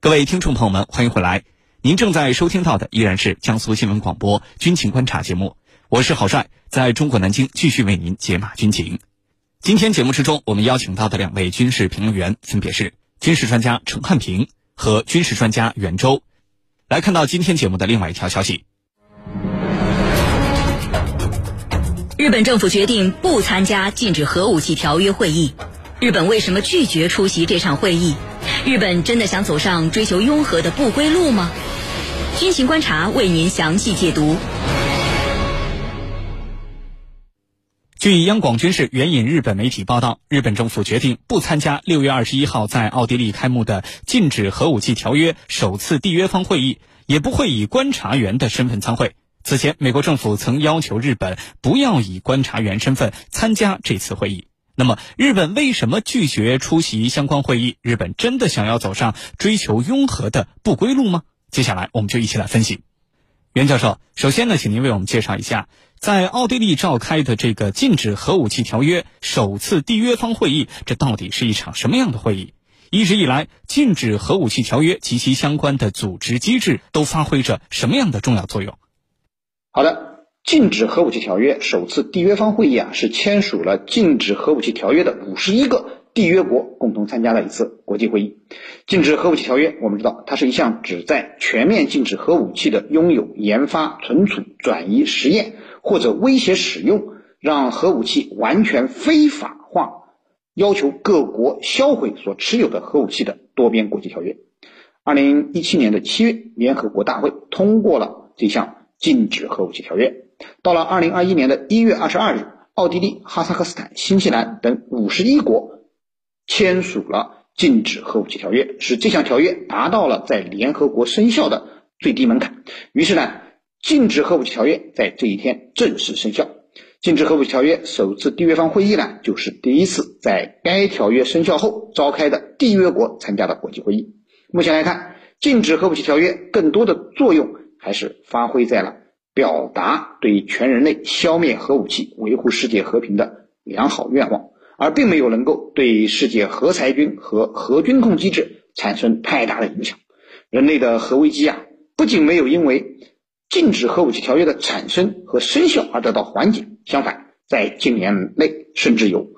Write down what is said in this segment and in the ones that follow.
各位听众朋友们，欢迎回来。您正在收听到的依然是江苏新闻广播《军情观察》节目，我是郝帅，在中国南京继续为您解码军情。今天节目之中，我们邀请到的两位军事评论员分别是军事专家陈汉平和军事专家袁周。来看到今天节目的另外一条消息：日本政府决定不参加禁止核武器条约会议。日本为什么拒绝出席这场会议？日本真的想走上追求拥核的不归路吗？军情观察为您详细解读。据央广军事援引日本媒体报道，日本政府决定不参加六月二十一号在奥地利开幕的禁止核武器条约首次缔约方会议，也不会以观察员的身份参会。此前，美国政府曾要求日本不要以观察员身份参加这次会议。那么，日本为什么拒绝出席相关会议？日本真的想要走上追求拥核的不归路吗？接下来，我们就一起来分析。袁教授，首先呢，请您为我们介绍一下，在奥地利召开的这个禁止核武器条约首次缔约方会议，这到底是一场什么样的会议？一直以来，禁止核武器条约及其相关的组织机制都发挥着什么样的重要作用？好的。禁止核武器条约首次缔约方会议啊，是签署了禁止核武器条约的五十一个缔约国共同参加的一次国际会议。禁止核武器条约，我们知道，它是一项旨在全面禁止核武器的拥有、研发、存储、转移、实验或者威胁使用，让核武器完全非法化，要求各国销毁所持有的核武器的多边国际条约。二零一七年的七月，联合国大会通过了这项禁止核武器条约。到了二零二一年的一月二十二日，奥地利、哈萨克斯坦、新西兰等五十一国签署了禁止核武器条约，使这项条约达到了在联合国生效的最低门槛。于是呢，禁止核武器条约在这一天正式生效。禁止核武器条约首次缔约方会议呢，就是第一次在该条约生效后召开的缔约国参加的国际会议。目前来看，禁止核武器条约更多的作用还是发挥在了。表达对全人类消灭核武器、维护世界和平的良好愿望，而并没有能够对世界核裁军和核军控机制产生太大的影响。人类的核危机啊，不仅没有因为禁止核武器条约的产生和生效而得到缓解，相反，在近年内甚至有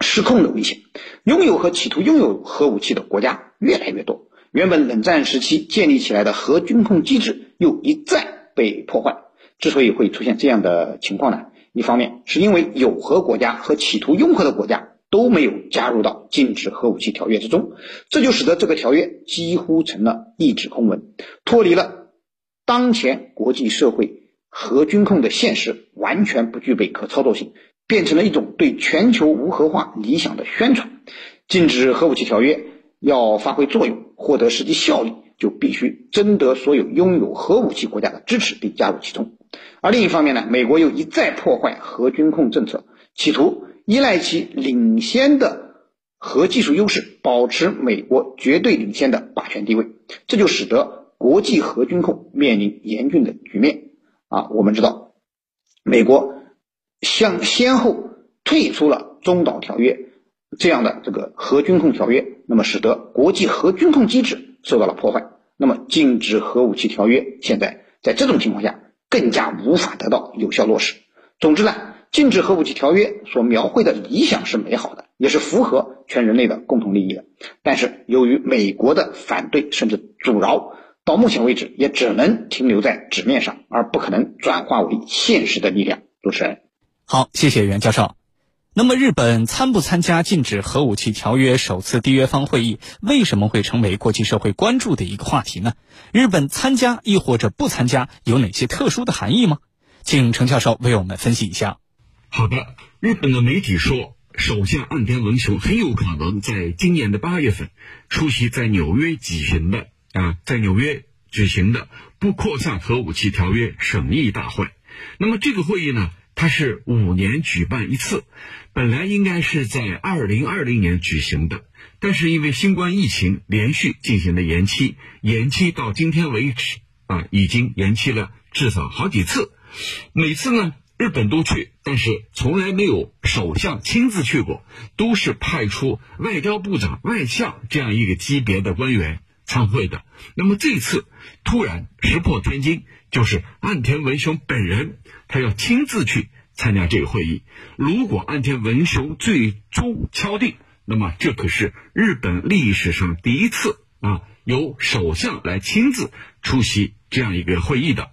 失控的危险。拥有和企图拥有核武器的国家越来越多，原本冷战时期建立起来的核军控机制又一再。被破坏，之所以会出现这样的情况呢？一方面是因为有核国家和企图拥核的国家都没有加入到禁止核武器条约之中，这就使得这个条约几乎成了一纸空文，脱离了当前国际社会核军控的现实，完全不具备可操作性，变成了一种对全球无核化理想的宣传。禁止核武器条约要发挥作用，获得实际效力。就必须征得所有拥有核武器国家的支持并加入其中，而另一方面呢，美国又一再破坏核军控政策，企图依赖其领先的核技术优势，保持美国绝对领先的霸权地位，这就使得国际核军控面临严峻的局面。啊，我们知道，美国向先后退出了中导条约这样的这个核军控条约，那么使得国际核军控机制受到了破坏。那么，禁止核武器条约现在在这种情况下更加无法得到有效落实。总之呢，禁止核武器条约所描绘的理想是美好的，也是符合全人类的共同利益的。但是，由于美国的反对甚至阻挠，到目前为止也只能停留在纸面上，而不可能转化为现实的力量。主持人，好，谢谢袁教授。那么，日本参不参加禁止核武器条约首次缔约方会议，为什么会成为国际社会关注的一个话题呢？日本参加亦或者不参加，有哪些特殊的含义吗？请程教授为我们分析一下。好的，日本的媒体说，首相岸田文雄很有可能在今年的八月份出席在纽约举行的啊，在纽约举行的不扩散核武器条约审议大会。那么这个会议呢？它是五年举办一次，本来应该是在二零二零年举行的，但是因为新冠疫情连续进行了延期，延期到今天为止啊，已经延期了至少好几次。每次呢，日本都去，但是从来没有首相亲自去过，都是派出外交部长、外相这样一个级别的官员参会的。那么这次突然石破天惊，就是岸田文雄本人，他要亲自去参加这个会议。如果岸田文雄最终敲定，那么这可是日本历史上第一次啊，由首相来亲自出席这样一个会议的。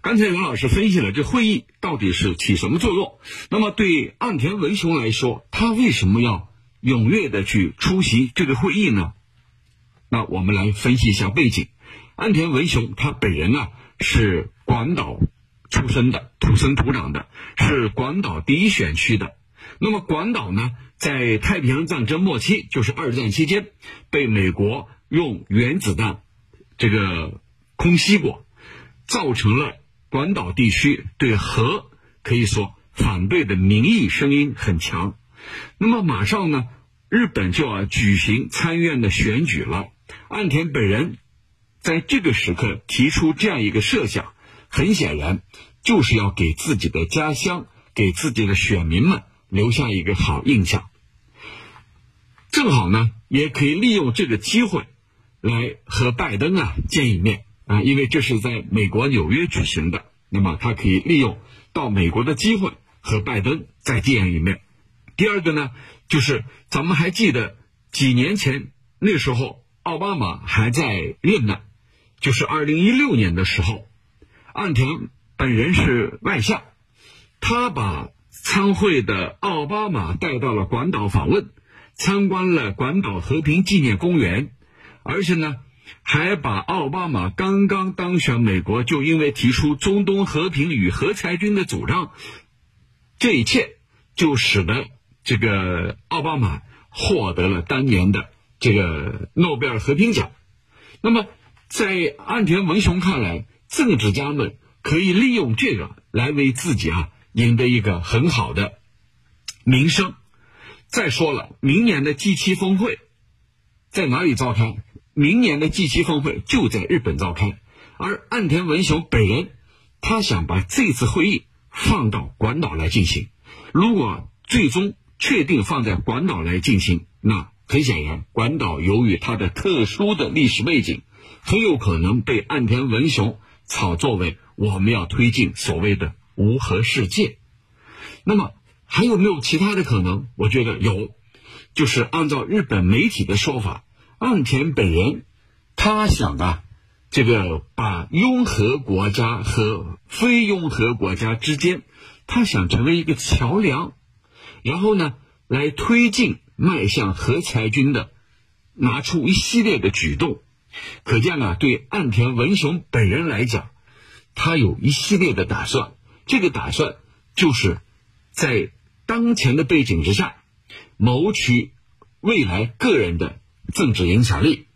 刚才袁老师分析了这会议到底是起什么作用？那么对岸田文雄来说，他为什么要踊跃的去出席这个会议呢？那我们来分析一下背景。岸田文雄他本人啊是广岛出生的，土生土长的，是广岛第一选区的。那么广岛呢，在太平洋战争末期，就是二战期间，被美国用原子弹这个空袭过，造成了广岛地区对核可以说反对的民意声音很强。那么马上呢，日本就要举行参院的选举了。岸田本人在这个时刻提出这样一个设想，很显然就是要给自己的家乡、给自己的选民们留下一个好印象。正好呢，也可以利用这个机会来和拜登啊见一面啊，因为这是在美国纽约举行的，那么他可以利用到美国的机会和拜登再见一面。第二个呢，就是咱们还记得几年前那时候。奥巴马还在任呢，就是二零一六年的时候，岸田本人是外相，他把参会的奥巴马带到了广岛访问，参观了广岛和平纪念公园，而且呢，还把奥巴马刚刚当选美国就因为提出中东和平与核裁军的主张，这一切就使得这个奥巴马获得了当年的。这个诺贝尔和平奖，那么在岸田文雄看来，政治家们可以利用这个来为自己啊赢得一个很好的名声。再说了，明年的 G7 峰会在哪里召开？明年的 G7 峰会就在日本召开，而岸田文雄本人他想把这次会议放到广岛来进行。如果最终确定放在广岛来进行，那。很显然，广岛由于它的特殊的历史背景，很有可能被岸田文雄炒作为我们要推进所谓的无核世界。那么还有没有其他的可能？我觉得有，就是按照日本媒体的说法，岸田本人他想啊，这个把拥核国家和非拥核国家之间，他想成为一个桥梁，然后呢，来推进。迈向核裁军的，拿出一系列的举动，可见啊，对岸田文雄本人来讲，他有一系列的打算。这个打算就是在当前的背景之下，谋取未来个人的政治影响力。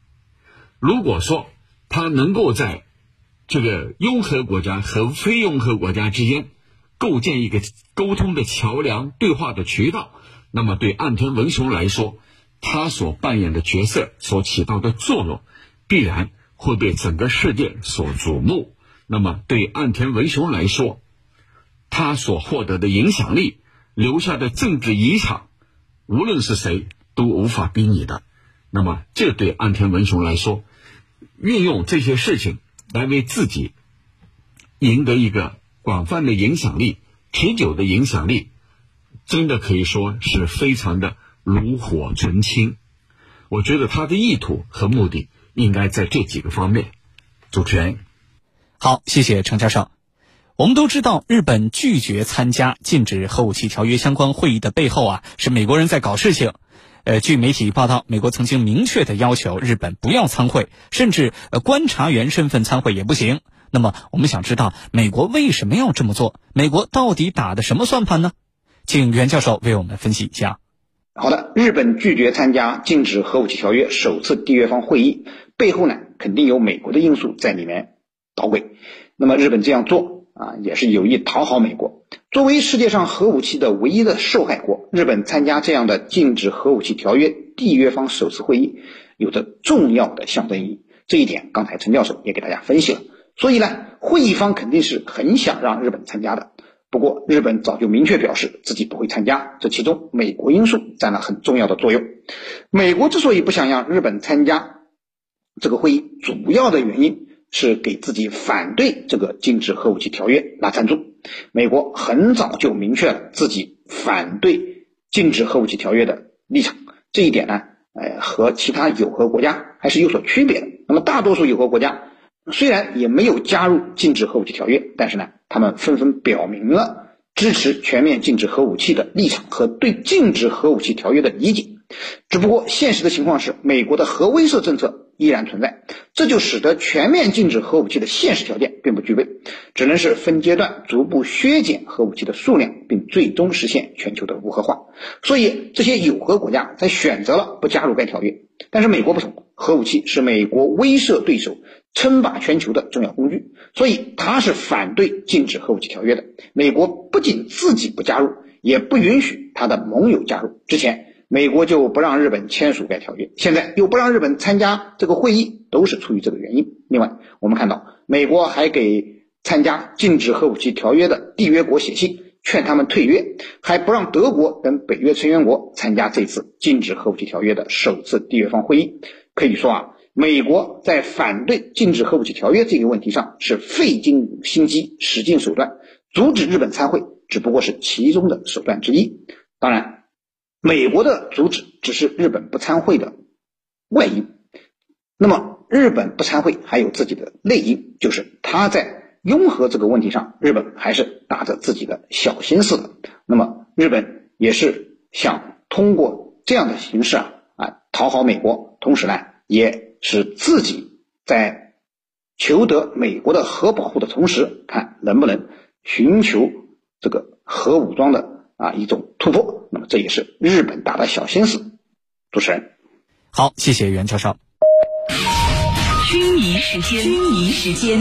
如果说他能够在这个拥核国家和非拥核国家之间构建一个沟通的桥梁、对话的渠道。那么，对岸田文雄来说，他所扮演的角色所起到的作用，必然会被整个世界所瞩目。那么，对岸田文雄来说，他所获得的影响力、留下的政治遗产，无论是谁都无法比拟的。那么，这对岸田文雄来说，运用这些事情来为自己赢得一个广泛的影响力、持久的影响力。真的可以说是非常的炉火纯青，我觉得他的意图和目的应该在这几个方面。主持人，好，谢谢程教授。我们都知道，日本拒绝参加禁止核武器条约相关会议的背后啊，是美国人在搞事情。呃，据媒体报道，美国曾经明确的要求日本不要参会，甚至呃观察员身份参会也不行。那么，我们想知道美国为什么要这么做？美国到底打的什么算盘呢？请袁教授为我们分析一下。好的，日本拒绝参加禁止核武器条约首次缔约方会议，背后呢肯定有美国的因素在里面捣鬼。那么日本这样做啊，也是有意讨好美国。作为世界上核武器的唯一的受害国，日本参加这样的禁止核武器条约缔约方首次会议，有着重要的象征意义。这一点刚才陈教授也给大家分析了。所以呢，会议方肯定是很想让日本参加的。不过，日本早就明确表示自己不会参加，这其中美国因素占了很重要的作用。美国之所以不想让日本参加这个会议主要的原因是给自己反对这个禁止核武器条约拉赞助。美国很早就明确了自己反对禁止核武器条约的立场，这一点呢，呃，和其他有核国家还是有所区别的。那么，大多数有核国家虽然也没有加入禁止核武器条约，但是呢，他们纷纷表明了支持全面禁止核武器的立场和对禁止核武器条约的理解。只不过，现实的情况是，美国的核威慑政策依然存在，这就使得全面禁止核武器的现实条件并不具备，只能是分阶段逐步削减核武器的数量，并最终实现全球的无核化。所以，这些有核国家在选择了不加入该条约。但是，美国不同，核武器是美国威慑对手、称霸全球的重要工具，所以他是反对禁止核武器条约的。美国不仅自己不加入，也不允许他的盟友加入。之前。美国就不让日本签署该条约，现在又不让日本参加这个会议，都是出于这个原因。另外，我们看到美国还给参加禁止核武器条约的缔约国写信，劝他们退约，还不让德国等北约成员国参加这次禁止核武器条约的首次缔约方会议。可以说啊，美国在反对禁止核武器条约这个问题上是费尽心机、使尽手段，阻止日本参会只不过是其中的手段之一。当然。美国的阻止只是日本不参会的外因，那么日本不参会还有自己的内因，就是他在拥核这个问题上，日本还是打着自己的小心思的。那么日本也是想通过这样的形式啊啊讨好美国，同时呢，也使自己在求得美国的核保护的同时，看能不能寻求这个核武装的。啊，一种突破，那么这也是日本打的小心思。主持人，好，谢谢袁教授。军迷时间，军迷时间。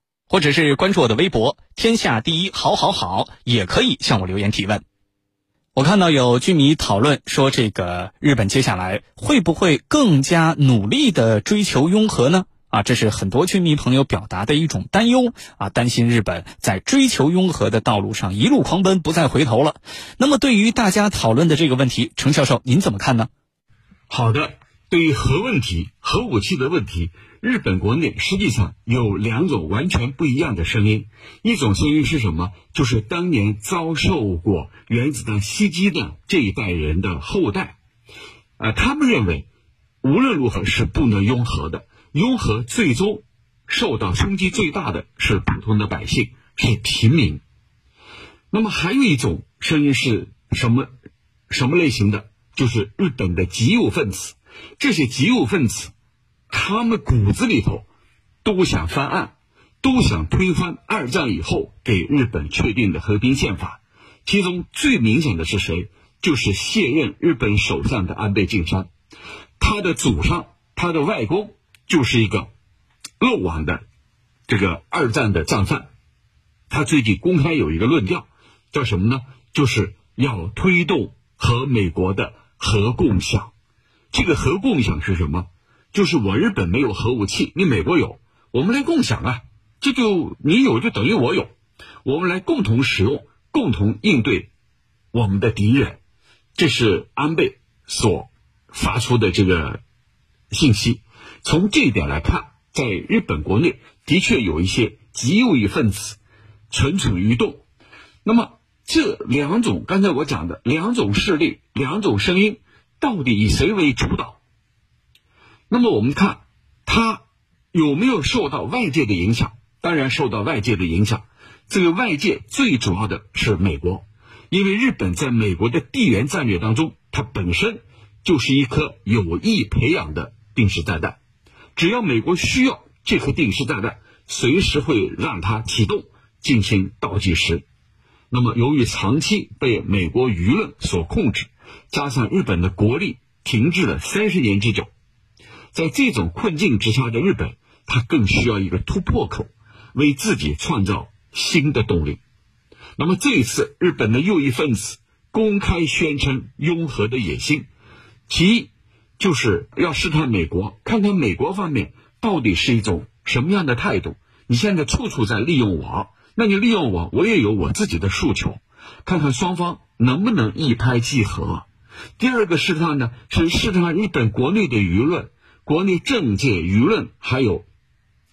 或者是关注我的微博天下第一好好好，也可以向我留言提问。我看到有军迷讨论说，这个日本接下来会不会更加努力的追求拥核呢？啊，这是很多军迷朋友表达的一种担忧啊，担心日本在追求拥核的道路上一路狂奔，不再回头了。那么，对于大家讨论的这个问题，程教授您怎么看呢？好的，对于核问题、核武器的问题，日本国内实际上有两种完全不一样的声音。一种声音是什么？就是当年遭受过原子弹袭击的这一代人的后代，啊，他们认为无论如何是不能拥核的。拥核最终受到冲击最大的是普通的百姓，是平民。那么还有一种声音是什么？什么类型的？就是日本的极右分子。这些极右分子，他们骨子里头都想翻案，都想推翻二战以后给日本确定的和平宪法。其中最明显的是谁？就是卸任日本首相的安倍晋三。他的祖上，他的外公。就是一个漏网的这个二战的战犯，他最近公开有一个论调，叫什么呢？就是要推动和美国的核共享。这个核共享是什么？就是我日本没有核武器，你美国有，我们来共享啊！这就你有就等于我有，我们来共同使用，共同应对我们的敌人。这是安倍所发出的这个信息。从这一点来看，在日本国内的确有一些极右翼分子蠢蠢欲动。那么这两种刚才我讲的两种势力、两种声音，到底以谁为主导？那么我们看它有没有受到外界的影响？当然受到外界的影响。这个外界最主要的是美国，因为日本在美国的地缘战略当中，它本身就是一颗有意培养的定时炸弹。只要美国需要这颗定时炸弹，随时会让它启动进行倒计时。那么，由于长期被美国舆论所控制，加上日本的国力停滞了三十年之久，在这种困境之下的日本，它更需要一个突破口，为自己创造新的动力。那么这一次，日本的右翼分子公开宣称拥核的野心，其一就是要试探美国，看看美国方面到底是一种什么样的态度。你现在处处在利用我，那你利用我，我也有我自己的诉求，看看双方能不能一拍即合。第二个试探呢，是试探日本国内的舆论、国内政界舆论，还有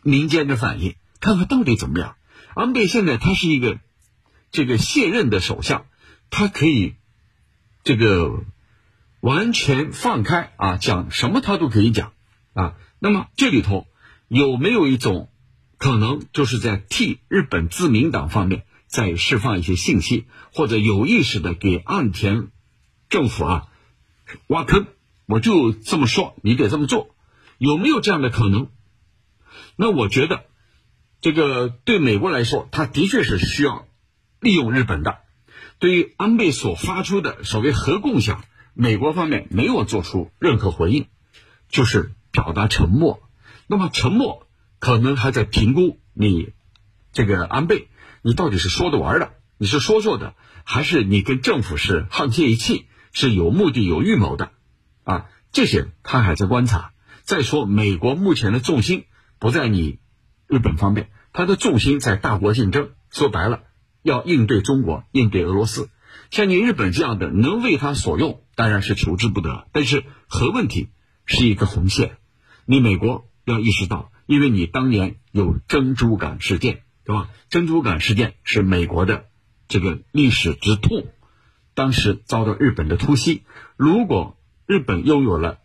民间的反应，看看到底怎么样。安倍现在他是一个这个卸任的首相，他可以这个完全放开啊，讲什么他都可以讲啊。那么这里头有没有一种可能，就是在替日本自民党方面在释放一些信息，或者有意识的给岸田？政府啊，挖坑，我就这么说，你得这么做，有没有这样的可能？那我觉得，这个对美国来说，他的确是需要利用日本的。对于安倍所发出的所谓核共享，美国方面没有做出任何回应，就是表达沉默。那么沉默可能还在评估你这个安倍，你到底是说着玩的，你是说说的，还是你跟政府是沆瀣一气？是有目的、有预谋的，啊，这些他还在观察。再说，美国目前的重心不在你日本方面，它的重心在大国竞争。说白了，要应对中国、应对俄罗斯。像你日本这样的能为他所用，当然是求之不得。但是核问题是一个红线，你美国要意识到，因为你当年有珍珠港事件，对吧？珍珠港事件是美国的这个历史之痛。当时遭到日本的突袭，如果日本拥有了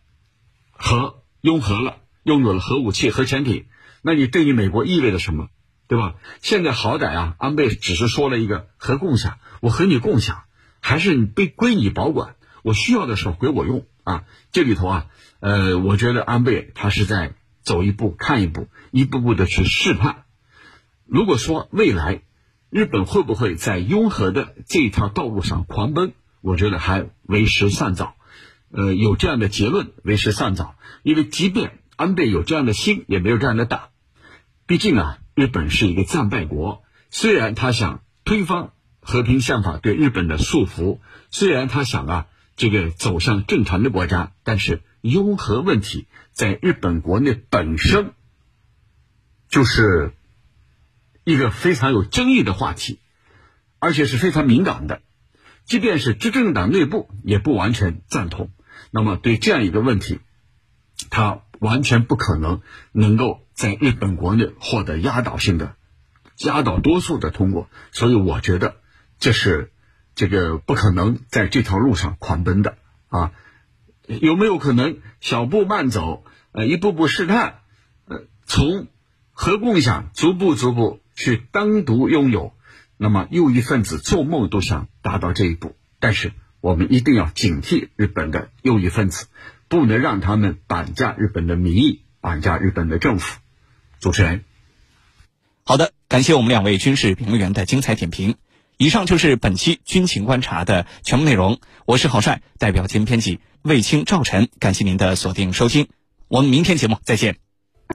核拥核了，拥有了核武器、核潜艇，那你对于美国意味着什么，对吧？现在好歹啊，安倍只是说了一个核共享，我和你共享，还是你被归你保管，我需要的时候归我用啊。这里头啊，呃，我觉得安倍他是在走一步看一步，一步步的去试探。如果说未来，日本会不会在拥核的这条道路上狂奔？我觉得还为时尚早。呃，有这样的结论为时尚早，因为即便安倍有这样的心，也没有这样的胆。毕竟啊，日本是一个战败国，虽然他想推翻和平宪法对日本的束缚，虽然他想啊这个走向正常的国家，但是拥核问题在日本国内本身就是。一个非常有争议的话题，而且是非常敏感的，即便是执政党内部也不完全赞同。那么对这样一个问题，他完全不可能能够在日本国内获得压倒性的、压倒多数的通过。所以我觉得这是这个不可能在这条路上狂奔的啊！有没有可能小步慢走？呃，一步步试探，呃，从核共享逐步逐步。去单独拥有，那么右翼分子做梦都想达到这一步。但是我们一定要警惕日本的右翼分子，不能让他们绑架日本的民意，绑架日本的政府。主持人，好的，感谢我们两位军事评论员的精彩点评。以上就是本期军情观察的全部内容。我是郝帅，代表节目编辑卫青、赵晨，感谢您的锁定收听。我们明天节目再见。